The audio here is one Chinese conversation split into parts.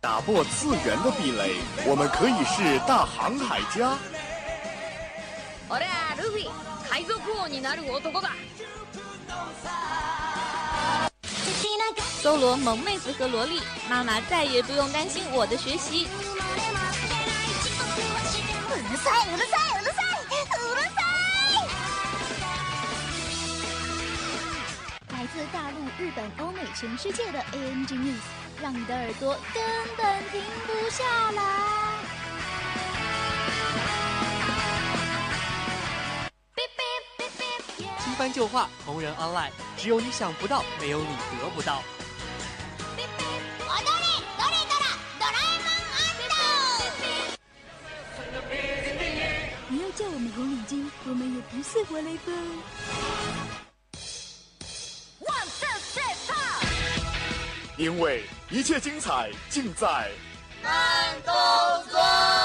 打破次元的壁垒，我们可以是大航海家。俺はルフィ海賊王になる男だ。搜罗萌妹子和萝莉，妈妈再也不用担心我的学习。うるさいうるさいうるさいうるさい！来自大陆、日本、欧美、全世界的 ANG News， 让你的耳朵根本停不下来。新番旧话，同人 online，只有你想不到，没有你得不到。踊れどれどらドラえもん不要叫我们红领巾，我们也不是活雷锋。 因为一切精彩尽在慢动作。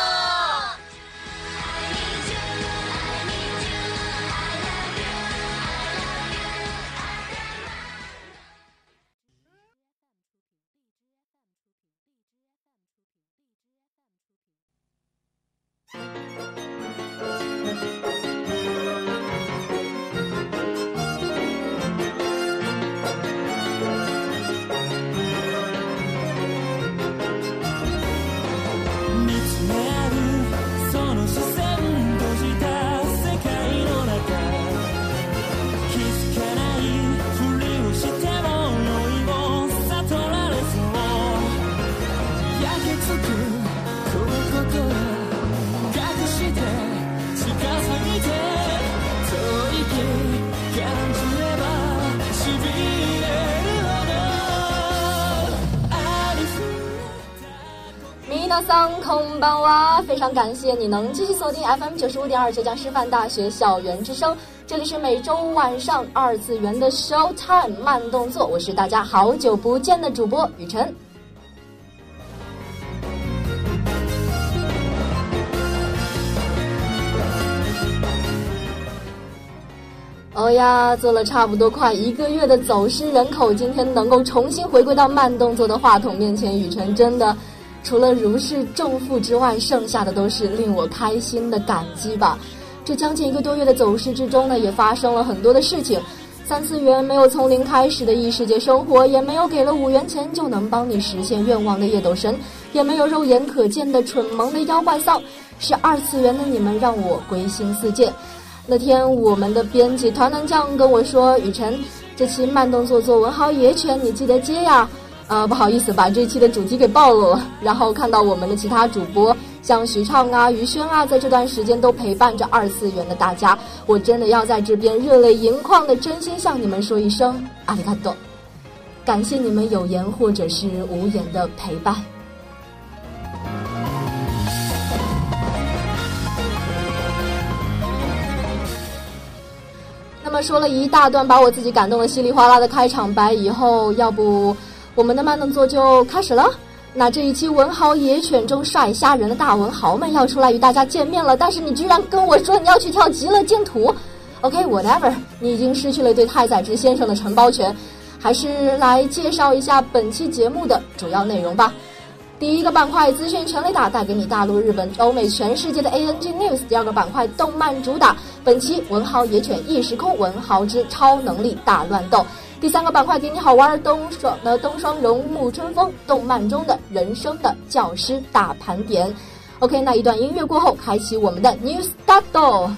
棒哇！非常感谢你能继续锁定 FM 九十五点二浙江师范大学校园之声，这里是每周五晚上二次元的 Show Time 慢动作，我是大家好久不见的主播雨辰。哦呀，做了差不多快一个月的走失人口，今天能够重新回归到慢动作的话筒面前，雨辰真的除了如释重负之外，剩下的都是令我开心的感激吧。这将近一个多月的走失之中呢，也发生了很多的事情。三次元没有从零开始的异世界生活，也没有给了五元钱就能帮你实现愿望的夜斗神，也没有肉眼可见的蠢萌的妖怪丧。是二次元的你们让我归心似箭。那天我们的编辑团团酱跟我说：“雨辰，这期慢动作作文豪野犬，你记得接呀。”呃，不好意思，把这期的主题给暴露了。然后看到我们的其他主播，像徐畅啊、于轩啊，在这段时间都陪伴着二次元的大家，我真的要在这边热泪盈眶的真心向你们说一声阿里嘎多，感谢你们有言或者是无言的陪伴。那么说了一大段把我自己感动的稀里哗啦的开场白以后，要不我们的慢动作就开始了？那这一期文豪野犬中帅吓人的大文豪们要出来与大家见面了，但是你居然跟我说你要去跳极乐净土？OK，whatever，、你已经失去了对太宰治先生的承包权，还是来介绍一下本期节目的主要内容吧。第一个板块资讯全雷打，带给你大陆、日本、欧美、全世界的 ANG News。第二个板块动漫主打，本期文豪野犬异时空文豪之超能力大乱斗。第三个板块给你好玩冬霜的冬霜荣沐春风动漫中的人生的教师大盘点。OK，那一段音乐过后，开启我们的 New Start。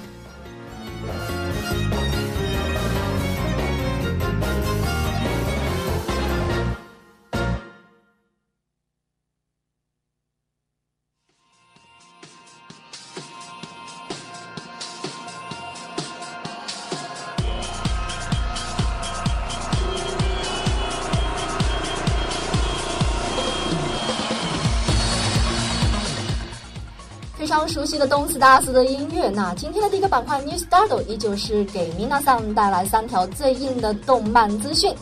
悉的动次打次的音乐。那今天的第一个板块 New Start 依旧是给 Mina 桑带来三条最硬的动漫资讯。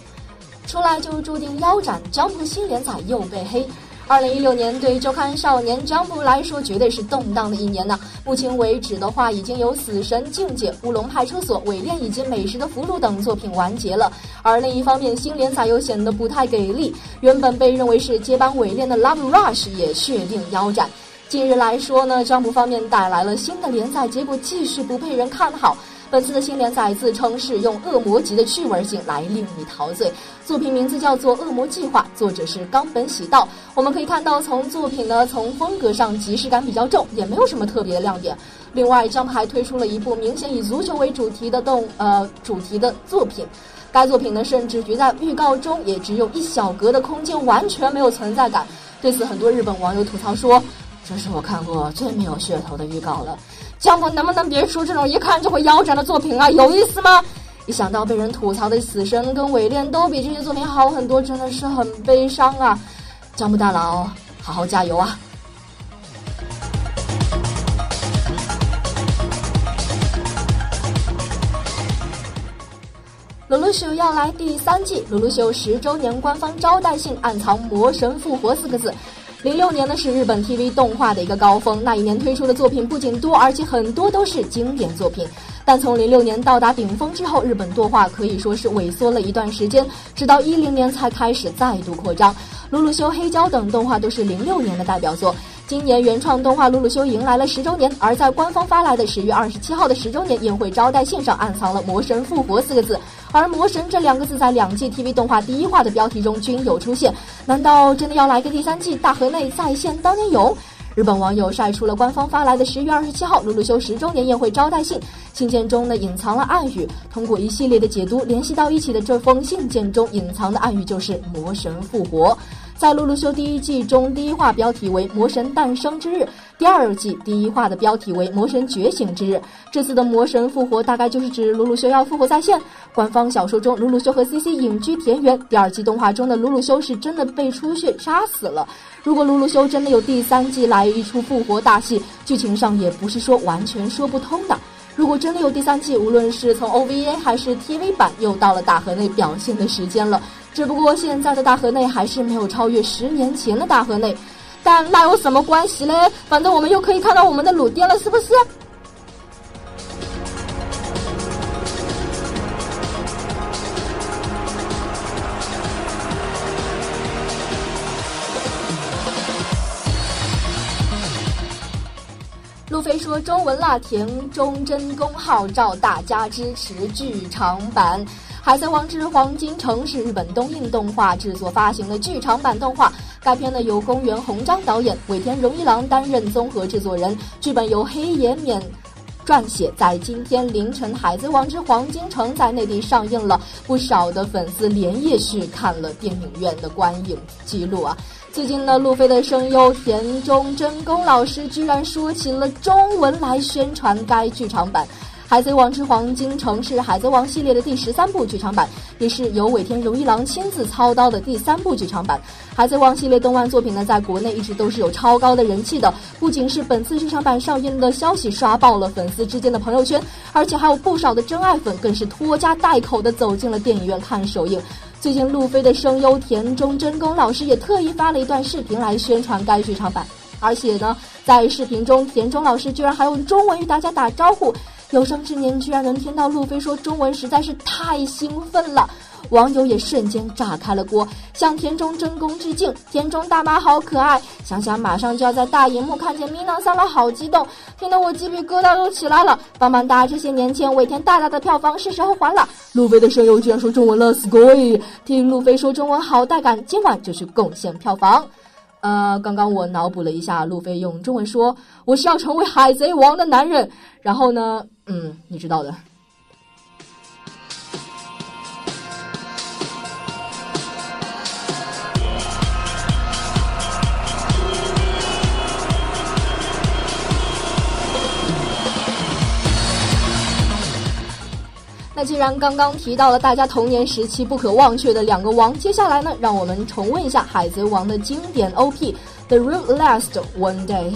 出来就注定腰斩，江湖新连载又被黑。二零一六年对周刊少年 Jump 来说绝对是动荡的一年呢。目前为止的话，已经有《死神境界》《乌龙派出所》《伪恋》以及《美食的俘虏》等作品完结了。而另一方面，新连载又显得不太给力。原本被认为是接班《伪恋》的《Love Rush》也确定腰斩。近日来说呢，Jump 方面带来了新的连载，结果继续不被人看好。本次的新连载自称是用恶魔级的趣味性来令你陶醉，作品名字叫做《恶魔计划》，作者是冈本喜道。我们可以看到，从作品呢，从风格上即视感比较重，也没有什么特别的亮点。另外，Jump 还推出了一部明显以足球为主题的动呃主题的作品，该作品呢，甚至于在预告中也只有一小格的空间，完全没有存在感。对此，很多日本网友吐槽说：“这是我看过最没有噱头的预告了。”江峰能不能别出这种一看就会腰斩的作品啊？有意思吗？一想到被人吐槽的《死神》跟《伪恋》都比这些作品好很多，真的是很悲伤啊！江木大佬，好好加油啊！鲁鲁修要来第三季，鲁鲁修十周年官方招待信暗藏“魔神复活”四个字。零六年呢是日本 TV 动画的一个高峰，那一年推出的作品不仅多，而且很多都是经典作品。但从零六年到达顶峰之后，日本动画可以说是萎缩了一段时间，直到一零年才开始再度扩张。鲁鲁修、黑胶等动画都是零六年的代表作。今年原创动画《鲁鲁修》迎来了十周年，而在官方发来的十月二十七号的十周年宴会招待信上暗藏了“魔神复活”四个字，而“魔神”这两个字在两季 TV 动画第一话的标题中均有出现。难道真的要来个第三季大河内再现当年勇？日本网友晒出了官方发来的十月二十七号《鲁鲁修》十周年宴会招待信，信件中呢隐藏了暗语，通过一系列的解读联系到一起的这封信件中隐藏的暗语就是“魔神复活”。在《鲁鲁修》第一季中，第一话标题为“魔神诞生之日”，第二季第一话的标题为“魔神觉醒之日”。这次的魔神复活大概就是指鲁鲁修要复活在线。官方小说中，鲁鲁修和 CC 隐居田园；第二季动画中的鲁鲁修是真的被出血杀死了。如果鲁鲁修真的有第三季来一出复活大戏，剧情上也不是说完全说不通的。如果真的有第三季，无论是从 OVA 还是 TV 版，又到了大河内表现的时间了。只不过现在的大河内还是没有超越十年前的大河内，但那有什么关系嘞？反正我们又可以看到我们的鲁爹了，是不是？说中文啦，田中真弓号召大家支持剧场版《海贼王之黄金城》，是日本东映动画制作发行的剧场版动画。该片呢由宫原宏章导演，尾田荣一郎担任综合制作人，剧本由黑岩勉撰写。在今天凌晨，《海贼王之黄金城》在内地上映了，不少的粉丝连夜去看了电影院的观影记录啊。最近呢，路飞的声优田中真弓老师居然说起了中文来宣传该剧场版《海贼王之黄金城》，是《海贼王》系列的第十三部剧场版，也是由尾田荣一郎亲自操刀的第三部剧场版。《海贼王》系列动漫作品呢，在国内一直都是有超高的人气的。不仅是本次剧场版上映的消息刷爆了粉丝之间的朋友圈，而且还有不少的真爱粉更是拖家带口的走进了电影院看首映。最近，路飞的声优田中真弓老师也特意发了一段视频来宣传该剧场版，而且呢，在视频中，田中老师居然还用中文与大家打招呼。有生之年居然能听到路飞说中文，实在是太兴奋了。网友也瞬间炸开了锅，向田中真弓致敬。田中大妈好可爱，想想马上就要在大荧幕看见米娜桑了，好激动，听得我鸡皮疙瘩都起来了。棒棒哒这些年前尾田大大的票房是时候还了。路飞的声优居然说中文了，s c o y 听路飞说中文好带感，今晚就去贡献票房。呃，刚刚我脑补了一下，路飞用中文说：“我是要成为海贼王的男人。”然后呢，嗯，你知道的。既然刚刚提到了大家童年时期不可忘却的两个王，接下来呢，让我们重温一下《海贼王》的经典 OP《The Real Last One Day》。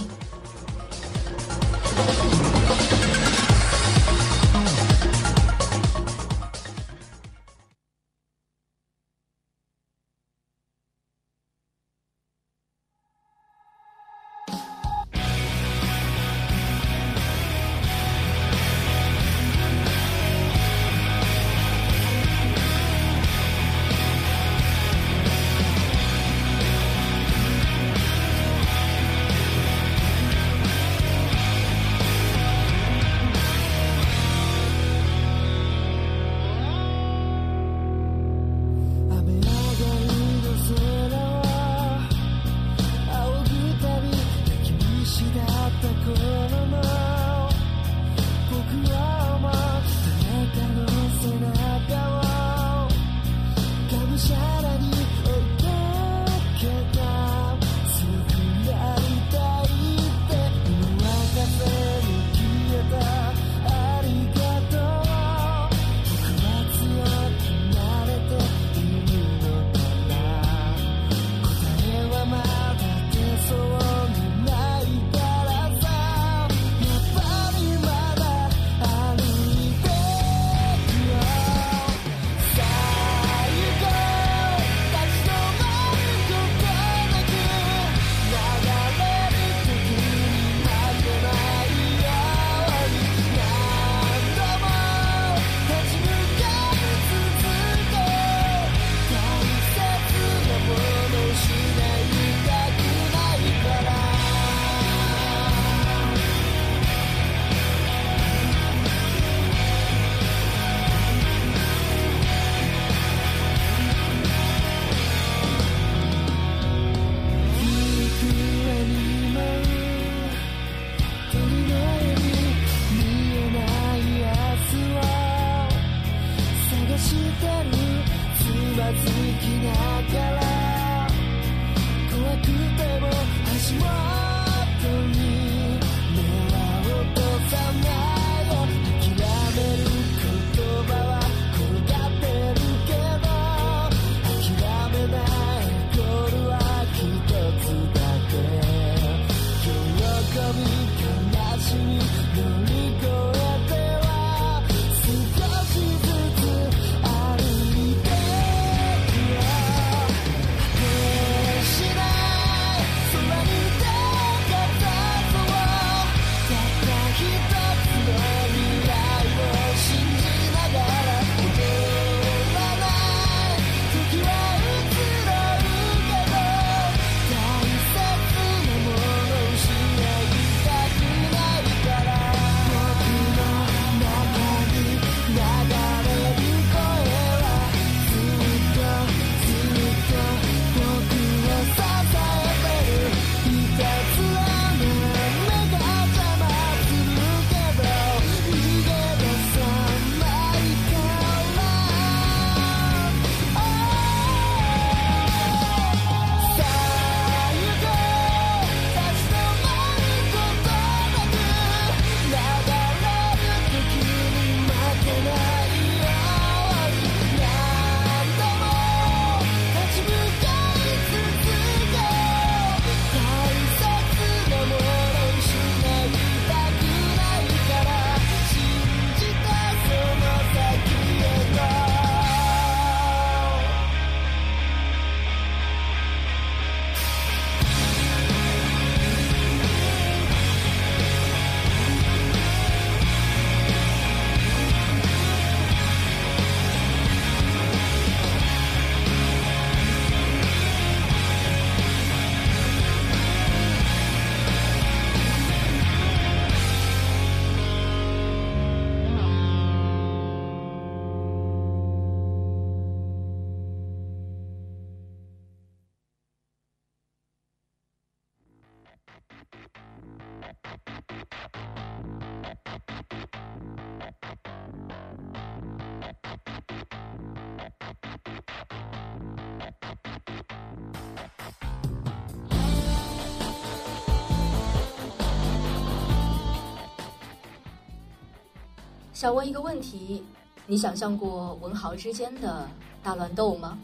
想问一个问题：你想象过文豪之间的大乱斗吗？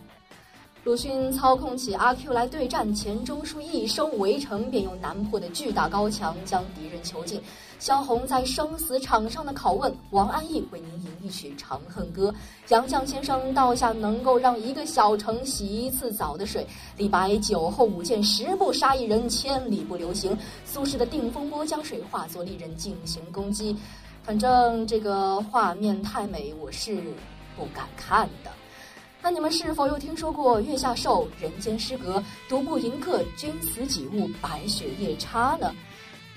鲁迅操控起阿 Q 来对战，钱钟书一声围城，便用南坡的巨大高墙将敌人囚禁。萧红在生死场上的拷问，王安忆为您吟一曲《长恨歌》。杨绛先生倒下能够让一个小城洗一次澡的水。李白酒后舞剑，十步杀一人，千里不留行。苏轼的定风波将水化作利刃进行攻击。反正这个画面太美，我是不敢看的。那你们是否又听说过月下瘦、人间失格、独步迎客、君死几物、白雪夜叉呢？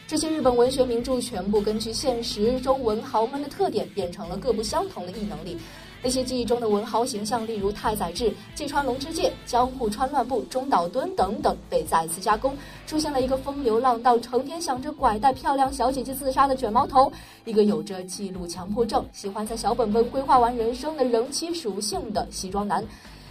这些日本文学名著全部根据现实中文豪门的特点，变成了各不相同的异能力。那些记忆中的文豪形象，例如太宰治、芥川龙之介、江户川乱步、中岛敦等等，被再次加工，出现了一个风流浪荡、成天想着拐带漂亮小姐姐自杀的卷毛头，一个有着记录强迫症、喜欢在小本本规划完人生的人妻属性的西装男。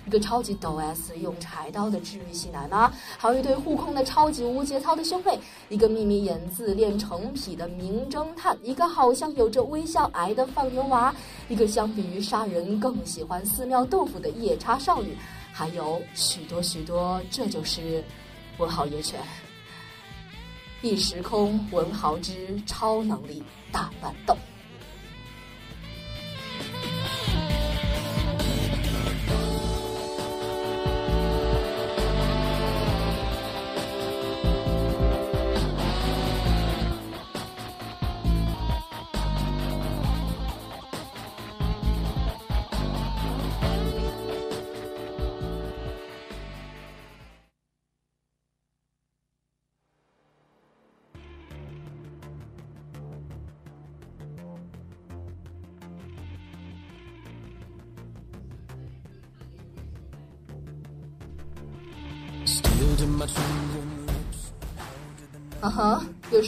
一个超级抖 S 用柴刀的治愈系奶妈，还有一对互控的超级无节操的兄妹，一个秘密演自恋成癖的名侦探，一个好像有着微笑癌的放牛娃，一个相比于杀人更喜欢寺庙豆腐的夜叉少女，还有许多许多，这就是文豪野犬。异时空文豪之超能力大乱斗。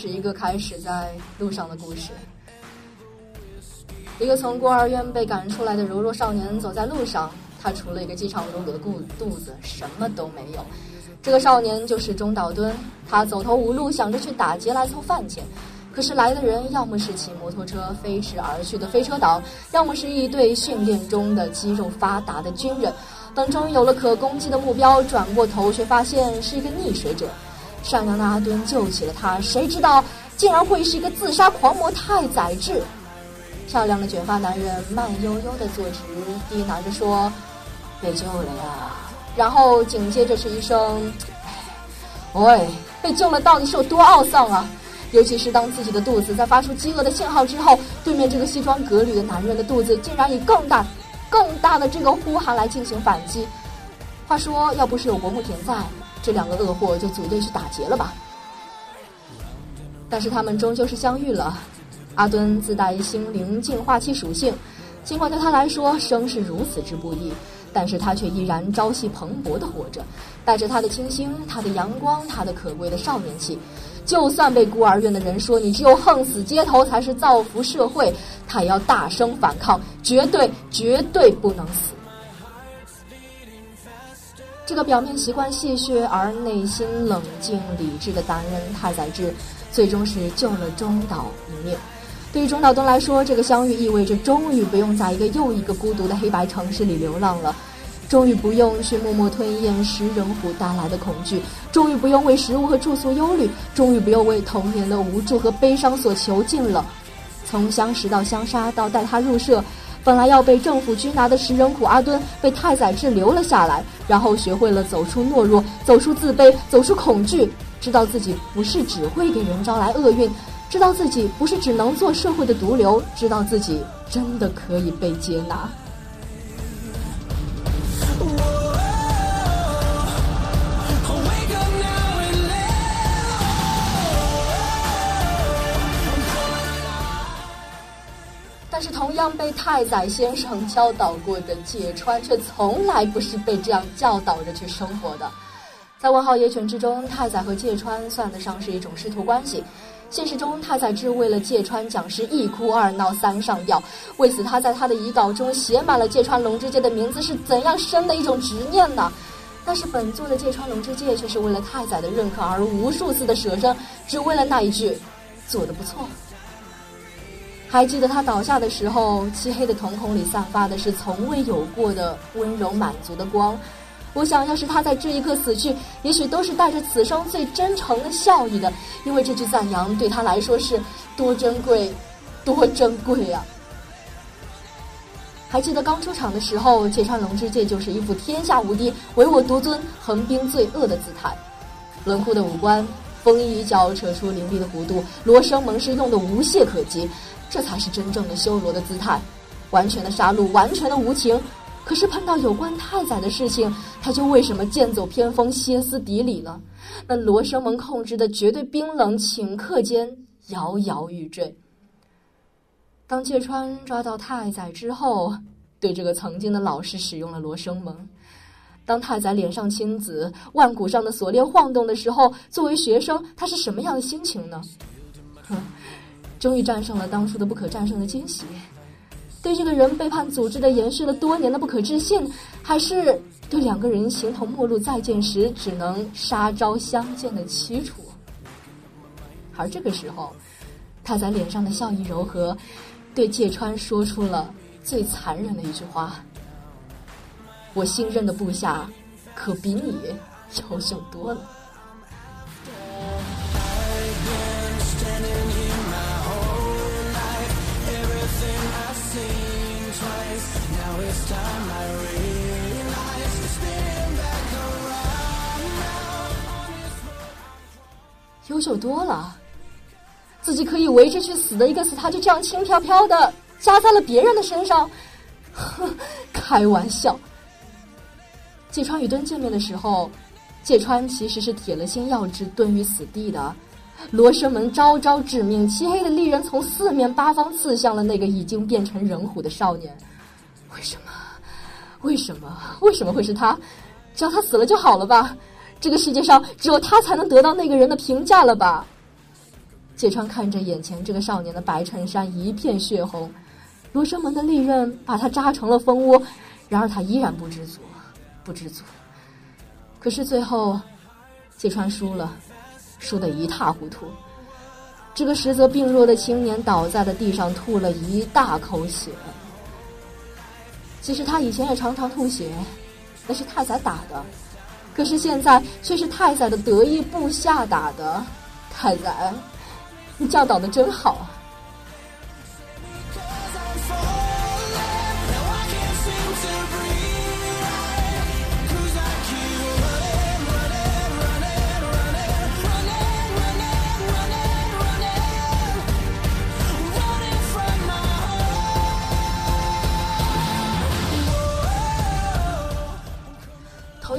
是一个开始在路上的故事。一个从孤儿院被赶出来的柔弱少年走在路上，他除了一个饥肠辘辘的肚肚子，什么都没有。这个少年就是中岛敦，他走投无路，想着去打劫来凑饭钱。可是来的人要么是骑摩托车飞驰而去的飞车党，要么是一队训练中的肌肉发达的军人。等终于有了可攻击的目标，转过头却发现是一个溺水者。善良的阿敦救起了他，谁知道竟然会是一个自杀狂魔太宰治。漂亮的卷发男人慢悠悠的坐直，低喃着说：“被救了呀。”然后紧接着是一声：“喂，被救了到底是有多懊丧啊！尤其是当自己的肚子在发出饥饿的信号之后，对面这个西装革履的男人的肚子竟然以更大、更大的这个呼喊来进行反击。话说，要不是有国木田在，这两个恶货就组队去打劫了吧？但是他们终究是相遇了。阿敦自带心灵净化器属性，尽管对他来说生是如此之不易，但是他却依然朝气蓬勃地活着，带着他的清新、他的阳光、他的可贵的少年气。就算被孤儿院的人说你只有横死街头才是造福社会，他也要大声反抗，绝对绝对不能死。这个表面习惯戏谑而内心冷静理智的男人太宰治，最终是救了中岛一命。对于中岛敦来说，这个相遇意味着终于不用在一个又一个孤独的黑白城市里流浪了，终于不用去默默吞咽食人虎带来的恐惧，终于不用为食物和住宿忧虑，终于不用为童年的无助和悲伤所囚禁了。从相识到相杀到带他入社，本来要被政府拘拿的食人苦阿敦被太宰治留了下来，然后学会了走出懦弱，走出自卑，走出恐惧，知道自己不是只会给人招来厄运。知道自己不是只能做社会的毒瘤，知道自己真的可以被接纳。被太宰先生教导过的芥川，却从来不是被这样教导着去生活的。在《问号野犬》之中，太宰和芥川算得上是一种师徒关系。现实中，太宰治为了芥川讲师一哭二闹三上吊，为此他在他的遗稿中写满了芥川龙之介的名字是怎样深的一种执念呢？但是本作的芥川龙之介却是为了太宰的认可而无数次的舍身，只为了那一句“做的不错”。还记得他倒下的时候，漆黑的瞳孔里散发的是从未有过的温柔满足的光。我想要是他在这一刻死去，也许都是带着此生最真诚的笑意的，因为这句赞扬对他来说是多珍贵，多珍贵啊！还记得刚出场的时候，芥川龙之介就是一副天下无敌、唯我独尊、横滨罪恶的姿态，冷酷的五官，风衣一角扯出凌厉的弧度，罗生门是用的无懈可击，这才是真正的修罗的姿态，完全的杀戮，完全的无情。可是碰到有关太宰的事情，他就为什么剑走偏锋、歇斯底里了？那罗生门控制的绝对冰冷顷刻间摇摇欲坠。当芥川抓到太宰之后，对这个曾经的老师使用了罗生门。当太宰脸上青紫、腕骨上的锁链晃动的时候，作为学生，他是什么样的心情呢？哼，终于战胜了当初的不可战胜的惊喜。对这个人背叛组织的延续了多年的不可置信，还是对两个人形同陌路再见时只能杀招相见的凄楚？而这个时候，他在脸上的笑意柔和，对芥川说出了最残忍的一句话：“我新任的部下，可比你优秀多了。”优秀多了，自己可以为之去死的一个死，他就这样轻飘飘的加在了别人的身上，哼，开玩笑。芥川与敦见面的时候，芥川其实是铁了心要置敦于死地的。罗生门招招致命，漆黑的利刃从四面八方刺向了那个已经变成人虎的少年。为什么？为什么？为什么会是他？只要他死了就好了吧？这个世界上只有他才能得到那个人的评价了吧？芥川看着眼前这个少年的白衬衫一片血红，罗生门的利刃把他扎成了蜂窝，然而他依然不知足，不知足。可是最后，芥川输了，输得一塌糊涂。这个实则病弱的青年倒在了地上，吐了一大口血。其实他以前也常常吐血，那是太宰打的。可是现在却是太宰的得意部下打的。太宰，你教导的真好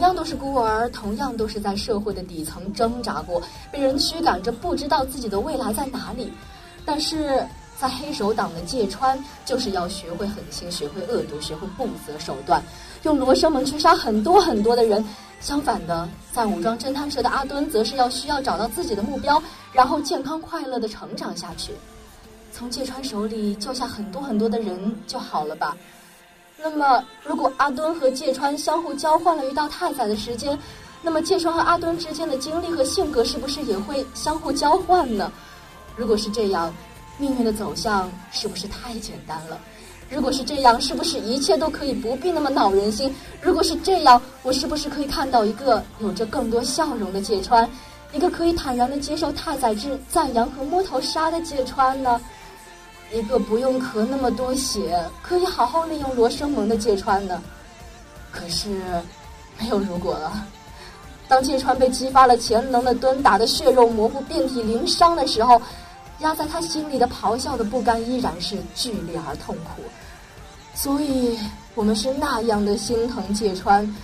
样都是孤儿，同样都是在社会的底层挣扎过，被人驱赶着，不知道自己的未来在哪里。但是在黑手党的芥川，就是要学会狠心，学会恶毒，学会不择手段，用罗生门去杀很多很多的人。相反的，在武装侦探社的阿敦，则是要需要找到自己的目标，然后健康快乐的成长下去。从芥川手里救下很多很多的人就好了吧。那么，如果阿敦和芥川相互交换了一道太宰的时间，那么芥川和阿敦之间的经历和性格是不是也会相互交换呢？如果是这样，命运的走向是不是太简单了？如果是这样，是不是一切都可以不必那么恼人心？如果是这样，我是不是可以看到一个有着更多笑容的芥川，一个可以坦然的接受太宰治赞扬和摸头杀的芥川呢？一个不用咳那么多血，可以好好利用罗生门的芥川呢？可是，没有如果了。当芥川被激发了潜能的蹲打的血肉模糊、遍体鳞伤的时候，压在他心里的咆哮的不甘依然是剧烈而痛苦。所以，我们是那样的心疼芥川。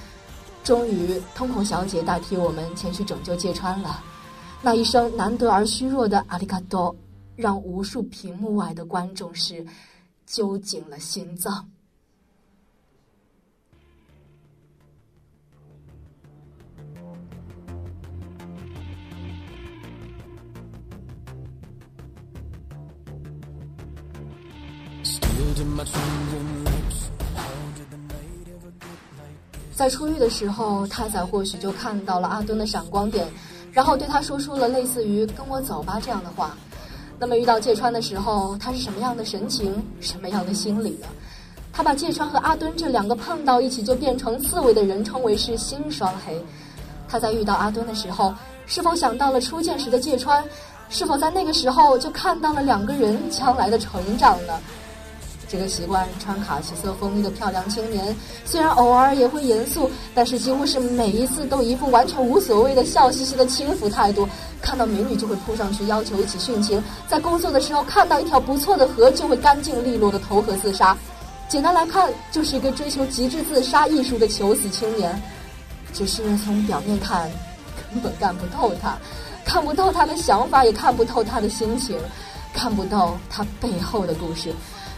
终于，通孔小姐代替我们前去拯救芥川了。那一声难得而虚弱的阿里嘎多。让无数屏幕外的观众是揪紧了心脏。在出狱的时候，太宰或许就看到了阿敦的闪光点，然后对他说出了类似于“跟我走吧”这样的话。那么遇到芥川的时候，他是什么样的神情，什么样的心理呢？他把芥川和阿敦这两个碰到一起就变成刺猬的人称为是新双黑。他在遇到阿敦的时候，是否想到了初见时的芥川？是否在那个时候就看到了两个人将来的成长呢？这个习惯穿卡其色风衣的漂亮青年，虽然偶尔也会严肃，但是几乎是每一次都一副完全无所谓的笑嘻嘻的轻浮态度。看到美女就会扑上去要求一起殉情，在工作的时候看到一条不错的河就会干净利落的投河自杀。简单来看，就是一个追求极致自杀艺术的求死青年。只是从表面看，根本干不透他，看不透他的想法，也看不透他的心情，看不透他背后的故事。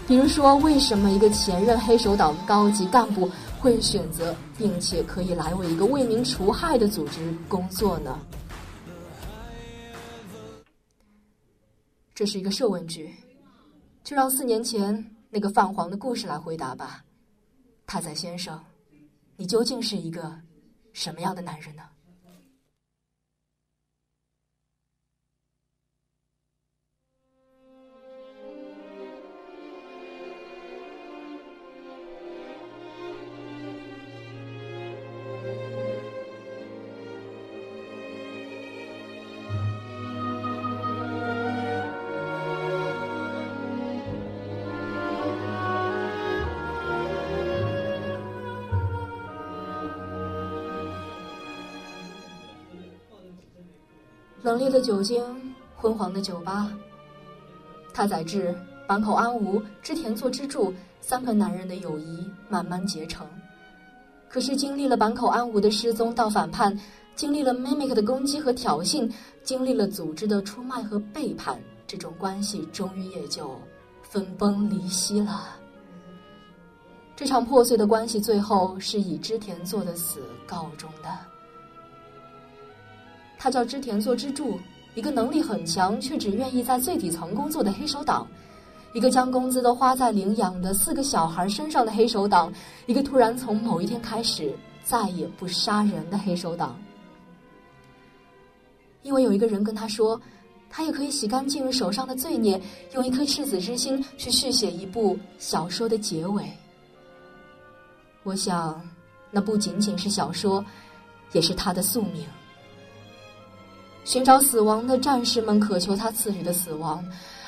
比如说，为什么一个前任黑手党高级干部会选择并且可以来为一个为民除害的组织工作呢？这是一个设问句，就让四年前那个泛黄的故事来回答吧。太宰先生，你究竟是一个什么样的男人呢？冷冽的酒精，昏黄的酒吧。他载至、坂口安吾、织田作之助三个男人的友谊慢慢结成。可是，经历了坂口安吾的失踪到反叛，经历了 Mimic 的攻击和挑衅，经历了组织的出卖和背叛，这种关系终于也就分崩离析了。这场破碎的关系最后是以织田作的死告终的。他叫织田作之助，一个能力很强却只愿意在最底层工作的黑手党，一个将工资都花在领养的四个小孩身上的黑手党，一个突然从某一天开始再也不杀人的黑手党。因为有一个人跟他说，他也可以洗干净手上的罪孽，用一颗赤子之心去续写一部小说的结尾。我想，那不仅仅是小说，也是他的宿命。寻找死亡的战士们渴求他赐予的死亡，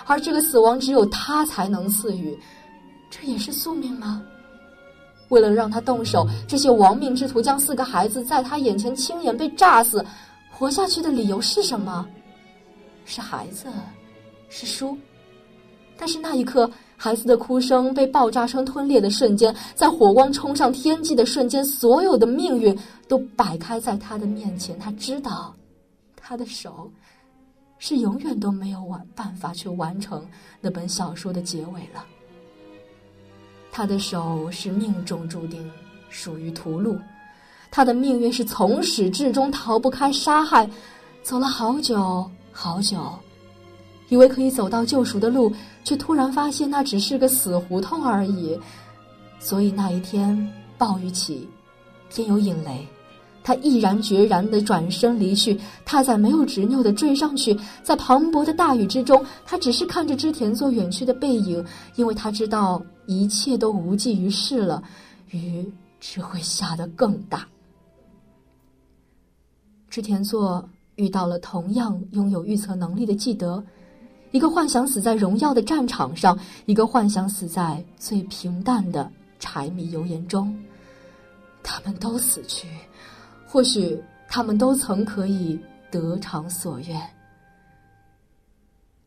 而这个死亡只有他才能赐予，这也是宿命吗？为了让他动手，这些亡命之徒将四个孩子在他眼前亲眼被炸死，活下去的理由是什么？是孩子，是书。但是那一刻，孩子的哭声被爆炸声吞裂的瞬间，在火光冲上天际的瞬间，所有的命运都摆开在他的面前。他知道。他的手，是永远都没有完办法去完成那本小说的结尾了。他的手是命中注定属于屠戮，他的命运是从始至终逃不开杀害。走了好久好久，以为可以走到救赎的路，却突然发现那只是个死胡同而已。所以那一天，暴雨起，天有引雷。他毅然决然的转身离去，太宰没有执拗的追上去，在磅礴的大雨之中，他只是看着织田座远去的背影，因为他知道一切都无济于事了，雨只会下得更大。织田座遇到了同样拥有预测能力的纪德，一个幻想死在荣耀的战场上，一个幻想死在最平淡的柴米油盐中，他们都死去。或许他们都曾可以得偿所愿。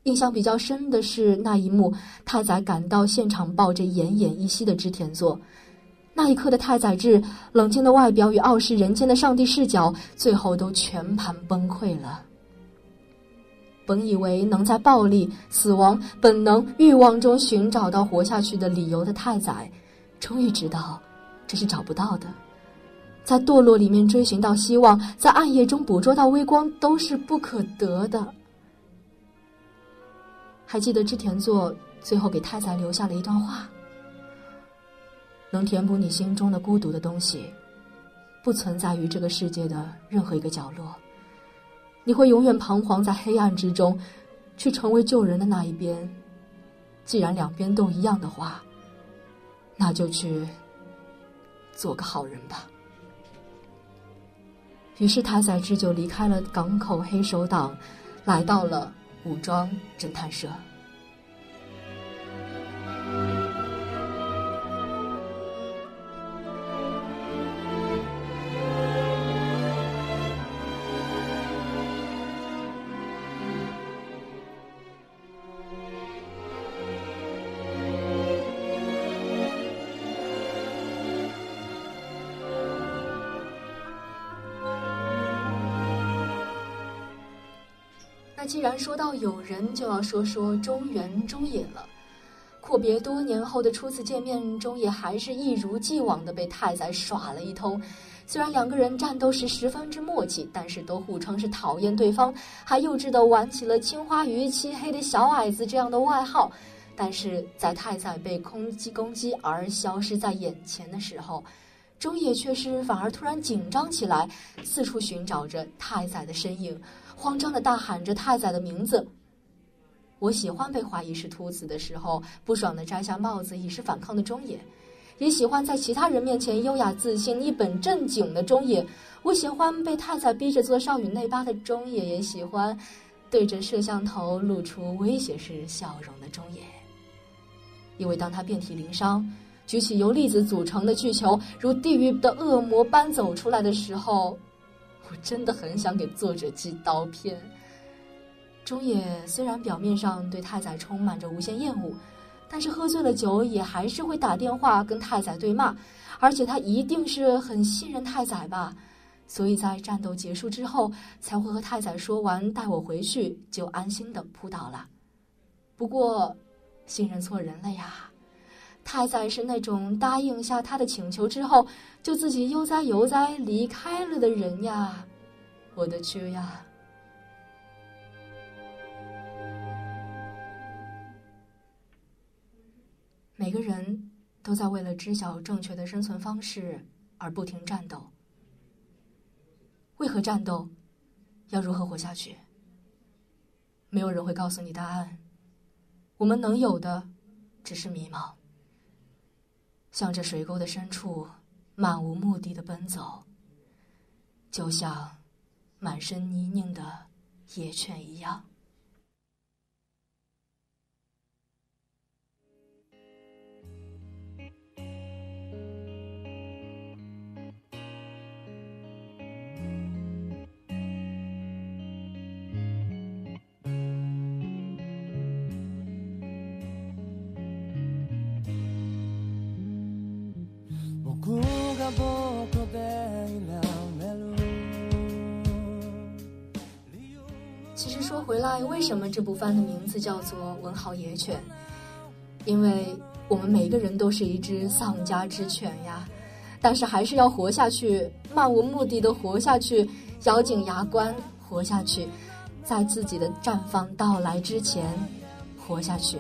印象比较深的是那一幕，太宰赶到现场，抱着奄奄一息的织田座。那一刻的太宰治，冷静的外表与傲视人间的上帝视角，最后都全盘崩溃了。本以为能在暴力、死亡、本能、欲望中寻找到活下去的理由的太宰，终于知道，这是找不到的。在堕落里面追寻到希望，在暗夜中捕捉到微光，都是不可得的。还记得织田作最后给太宰留下了一段话：能填补你心中的孤独的东西，不存在于这个世界的任何一个角落。你会永远彷徨在黑暗之中，去成为救人的那一边。既然两边都一样的话，那就去做个好人吧。于是，塔载治就离开了港口黑手党，来到了武装侦探社。既然说到有人，就要说说中原中野了。阔别多年后的初次见面，中野还是一如既往的被太宰耍了一通。虽然两个人战斗时十分之默契，但是都互称是讨厌对方，还幼稚的玩起了“青花鱼”“漆黑的小矮子”这样的外号。但是在太宰被空击攻击而消失在眼前的时候，中野却是反而突然紧张起来，四处寻找着太宰的身影。慌张的大喊着太宰的名字。我喜欢被怀疑是秃子的时候，不爽的摘下帽子以示反抗的中野，也喜欢在其他人面前优雅自信、一本正经的中野。我喜欢被太宰逼着做少女内八的中野，也喜欢对着摄像头露出威胁式笑容的中野。因为当他遍体鳞伤，举起由粒子组成的巨球，如地狱的恶魔般走出来的时候。我真的很想给作者寄刀片。中野虽然表面上对太宰充满着无限厌恶，但是喝醉了酒也还是会打电话跟太宰对骂，而且他一定是很信任太宰吧，所以在战斗结束之后才会和太宰说完带我回去，就安心的扑倒了。不过，信任错人了呀。太宰是那种答应下他的请求之后，就自己悠哉悠哉离开了的人呀，我的去呀！每个人都在为了知晓正确的生存方式而不停战斗。为何战斗？要如何活下去？没有人会告诉你答案。我们能有的，只是迷茫。向着水沟的深处，漫无目的的奔走，就像满身泥泞的野犬一样。其实说回来，为什么这部番的名字叫做《文豪野犬》？因为我们每个人都是一只丧家之犬呀，但是还是要活下去，漫无目的的活下去，咬紧牙关活下去，在自己的绽放到来之前活下去。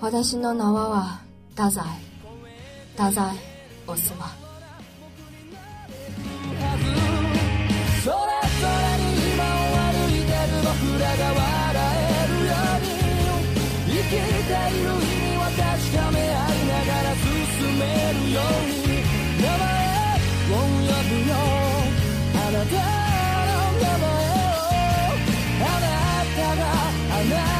私の名は太宰，太宰おすま。僕らが笑えるように生きている意味は確かめ合いながら進めるように名前を呼ぶよあなたの名前をあなたがあなた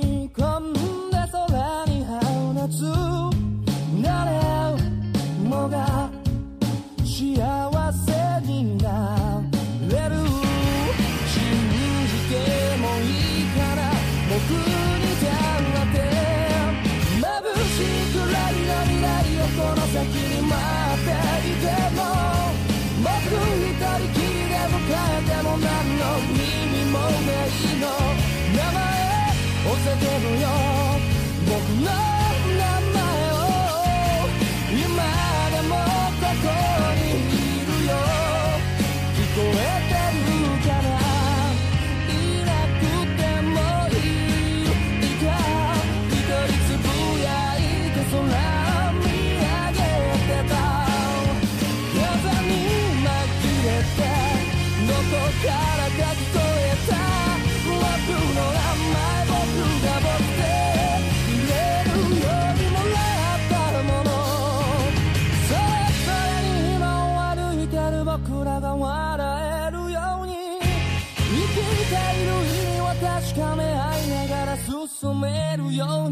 your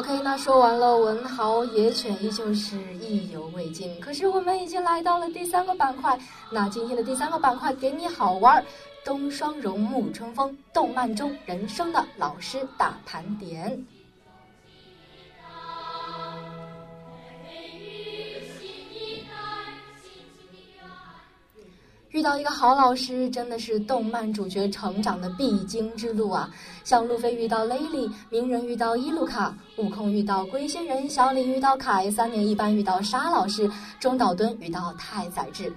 OK，那说完了文豪野犬，依旧是意犹未尽。可是我们已经来到了第三个板块，那今天的第三个板块给你好玩，儿：冬霜融沐春风，动漫中人生的老师大盘点。遇到一个好老师，真的是动漫主角成长的必经之路啊！像路飞遇到雷利，鸣人遇到伊鲁卡，悟空遇到龟仙人，小李遇到凯，三年一班遇到沙老师，中岛敦遇到太宰治。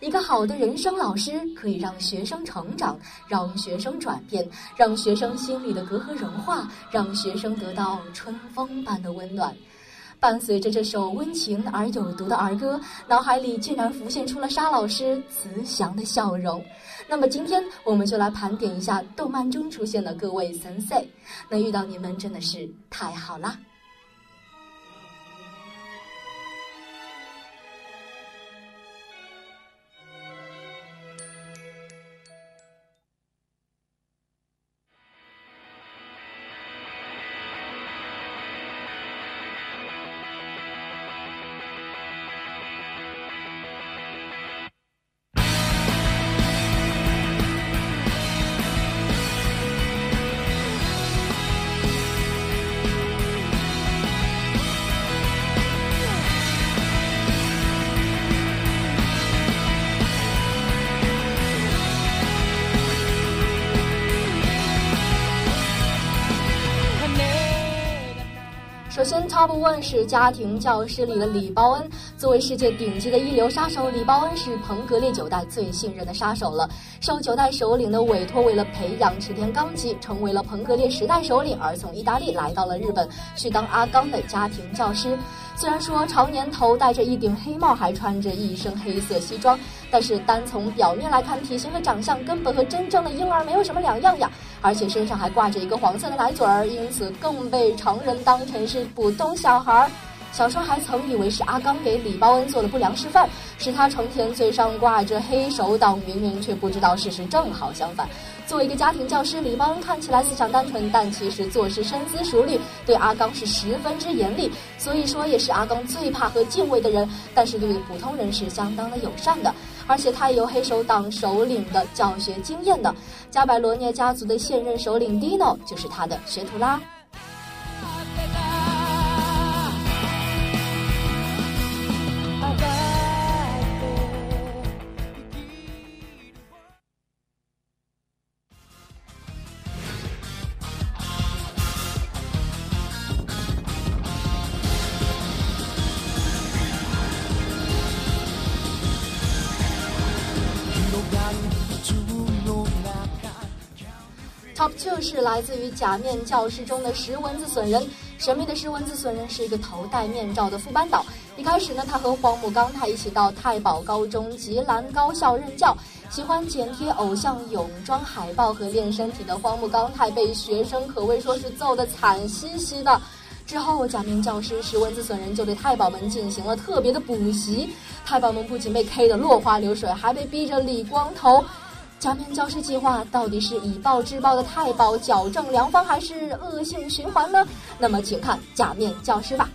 一个好的人生老师，可以让学生成长，让学生转变，让学生心里的隔阂融化，让学生得到春风般的温暖。伴随着这首温情而有毒的儿歌，脑海里竟然浮现出了沙老师慈祥的笑容。那么今天我们就来盘点一下动漫中出现的各位神 C，能遇到你们真的是太好啦！，Top One 是家庭教师里的李包恩。作为世界顶级的一流杀手，李包恩是彭格列九代最信任的杀手了。受九代首领的委托，为了培养池田刚吉，成为了彭格列十代首领，而从意大利来到了日本，去当阿刚的家庭教师。虽然说常年头戴着一顶黑帽，还穿着一身黑色西装，但是单从表面来看，体型和长相根本和真正的婴儿没有什么两样呀。而且身上还挂着一个黄色的奶嘴儿，因此更被常人当成是普通小孩儿。小时候还曾以为是阿刚给李包恩做的不良示范，使他成天嘴上挂着黑手党，明明却不知道事实正好相反。作为一个家庭教师，李包恩看起来思想单纯，但其实做事深思熟虑，对阿刚是十分之严厉，所以说也是阿刚最怕和敬畏的人。但是对普通人是相当的友善的，而且他也有黑手党首领的教学经验的。加百罗涅家族的现任首领 Dino 就是他的学徒啦。就是来自于假面教师中的石蚊子隼人。神秘的石蚊子隼人是一个头戴面罩的副班导。一开始呢，他和荒木刚太一起到太保高中吉兰高校任教。喜欢剪贴偶像泳装海报和练身体的荒木刚太被学生可谓说是揍得惨兮兮的。之后，假面教师石蚊子隼人就对太保们进行了特别的补习。太保们不仅被 K 得落花流水，还被逼着理光头。假面教师计划到底是以暴制暴的太保矫正良方，还是恶性循环呢？那么，请看假面教师吧。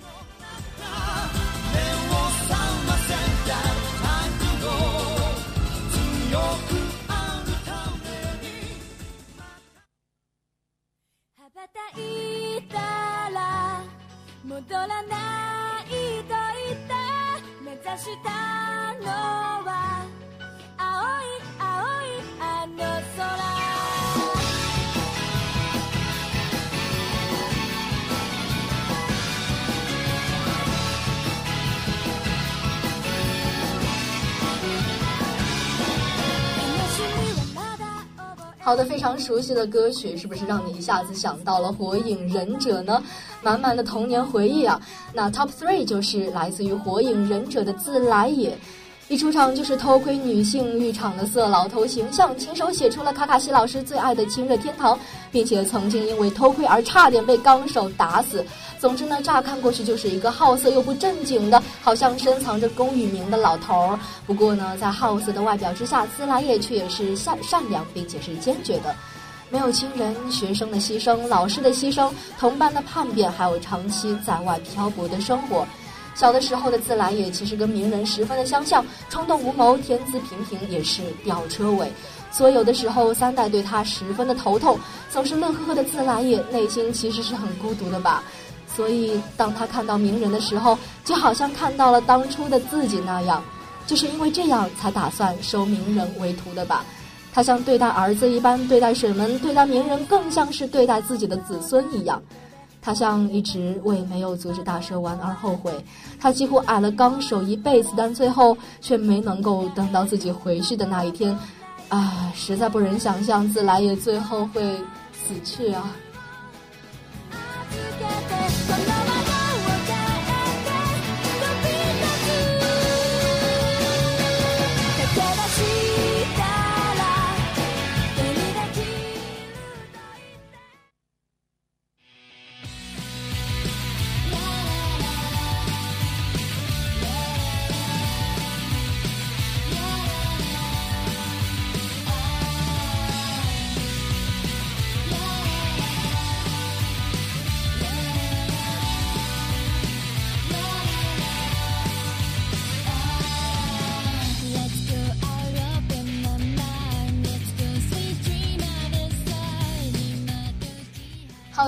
好的，非常熟悉的歌曲，是不是让你一下子想到了《火影忍者》呢？满满的童年回忆啊！那 Top Three 就是来自于《火影忍者》的自来也，一出场就是偷窥女性浴场的色老头形象，亲手写出了卡卡西老师最爱的亲热天堂，并且曾经因为偷窥而差点被纲手打死。总之呢，乍看过去就是一个好色又不正经的，好像深藏着功与名的老头儿。不过呢，在好色的外表之下，自来也却也是善善良并且是坚决的。没有亲人、学生的牺牲、老师的牺牲、同伴的叛变，还有长期在外漂泊的生活。小的时候的自来也其实跟鸣人十分的相像，冲动无谋，天资平平，也是吊车尾。所以有的时候三代对他十分的头痛，总是乐呵呵的自来也，内心其实是很孤独的吧。所以当他看到鸣人的时候，就好像看到了当初的自己那样，就是因为这样才打算收鸣人为徒的吧。他像对待儿子一般对待水门，对待鸣人更像是对待自己的子孙一样。他像一直为没有阻止大蛇丸而后悔，他几乎矮了纲手一辈子，但最后却没能够等到自己回去的那一天，啊，实在不忍想象自来也最后会死去啊。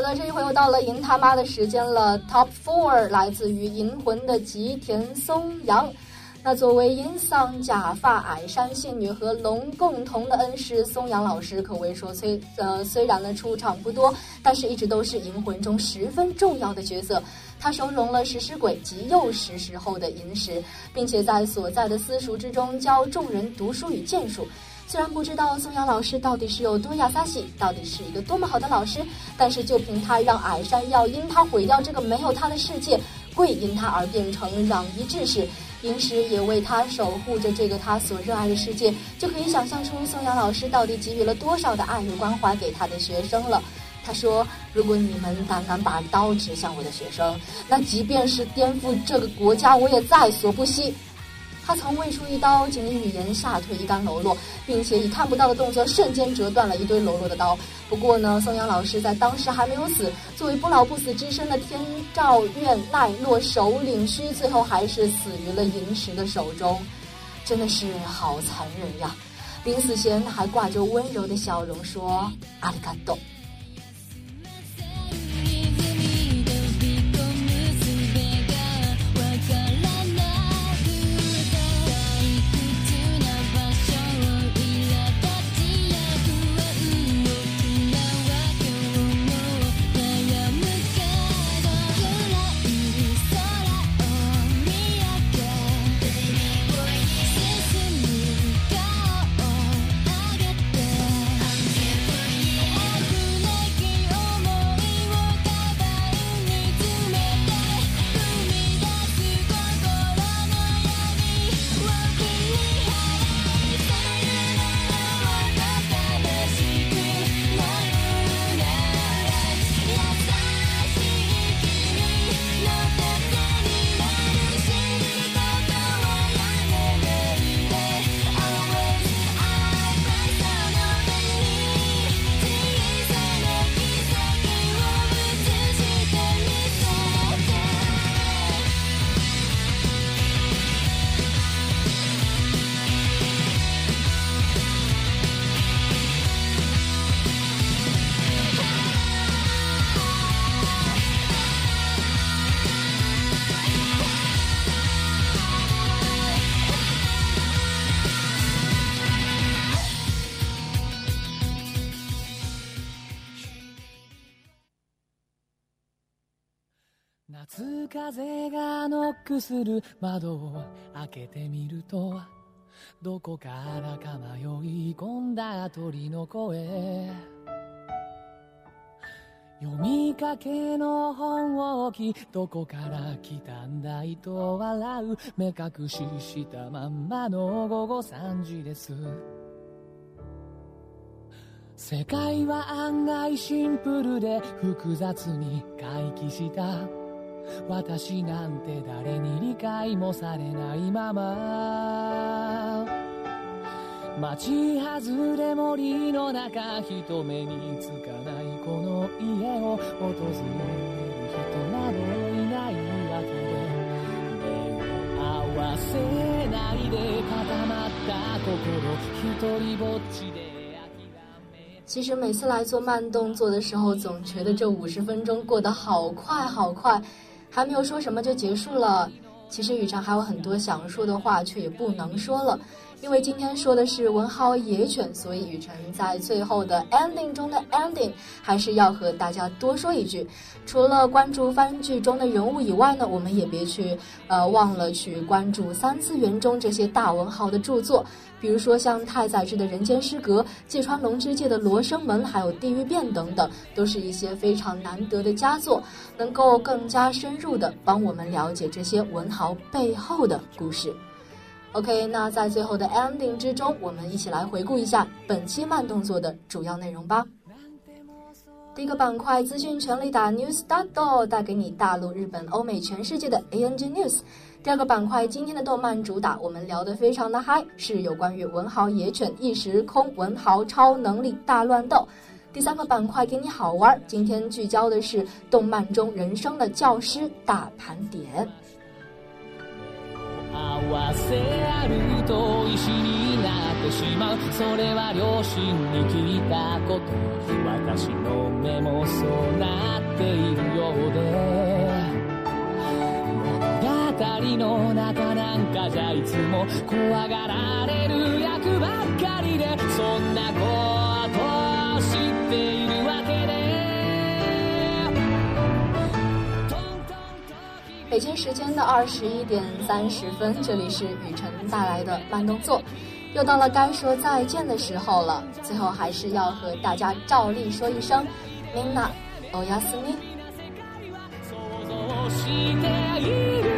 的，这一回又到了银他妈的时间了。Top four 来自于银魂的吉田松阳。那作为银桑假发矮山信女和龙共同的恩师，松阳老师可谓说虽呃虽然呢出场不多，但是一直都是银魂中十分重要的角色。他收容了食尸鬼及幼时时候的银石，并且在所在的私塾之中教众人读书与剑术。虽然不知道松阳老师到底是有多亚萨喜，到底是一个多么好的老师，但是就凭他让矮山要因他毁掉这个没有他的世界，跪因他而变成攘夷志士，平时也为他守护着这个他所热爱的世界，就可以想象出松阳老师到底给予了多少的爱与关怀给他的学生了。他说：“如果你们胆敢把刀指向我的学生，那即便是颠覆这个国家，我也在所不惜。”他曾未出一刀，仅以语言吓退一干喽啰，并且以看不到的动作瞬间折断了一堆喽啰的刀。不过呢，松阳老师在当时还没有死，作为不老不死之身的天照院奈落首领须，最后还是死于了银石的手中，真的是好残忍呀！临死前还挂着温柔的笑容说：“阿里嘎多。”夏風がノックする窓を開けてみるとどこからか迷い込んだ鳥の声。読みかけの本を置きどこから来たんだいと笑う目隠ししたまんまの午後3時です。世界は案外シンプルで複雑に回帰した。私なんて誰に理解もされないまま。町外れ森の中人目につかないこの家を訪れる人などいない秋で目を合わせないで固まった心一人ぼっちで其实每次来做慢动作的时候，总觉得这五十分钟过得好快好快，还没有说什么就结束了。其实雨辰还有很多想说的话，却也不能说了。因为今天说的是文豪野犬，所以雨辰在最后的 ending 中的 ending 还是要和大家多说一句：除了关注番剧中的人物以外呢，我们也别去呃忘了去关注三次元中这些大文豪的著作，比如说像太宰治的《人间失格》，芥川龙之介的《罗生门》，还有《地狱变》等等，都是一些非常难得的佳作，能够更加深入的帮我们了解这些文豪背后的故事。OK，那在最后的 ending 之中，我们一起来回顾一下本期慢动作的主要内容吧。第一个板块资讯全力打 News Start，带给你大陆、日本、欧美、全世界的 ANG News。第二个板块今天的动漫主打，我们聊得非常的嗨，是有关于文豪野犬异时空文豪超能力大乱斗。第三个板块给你好玩，今天聚焦的是动漫中人生的教师大盘点。合わせあると石になってしまうそれは両親に聞いたこと私の目もそうなっているようで。物語の中なんかじゃいつも怖がられる役ばっかりで。そんなこ北京时间的二十一点三十分，这里是雨辰带来的慢动作，又到了该说再见的时候了。最后还是要和大家照例说一声，Minna，欧亚斯米。想像してい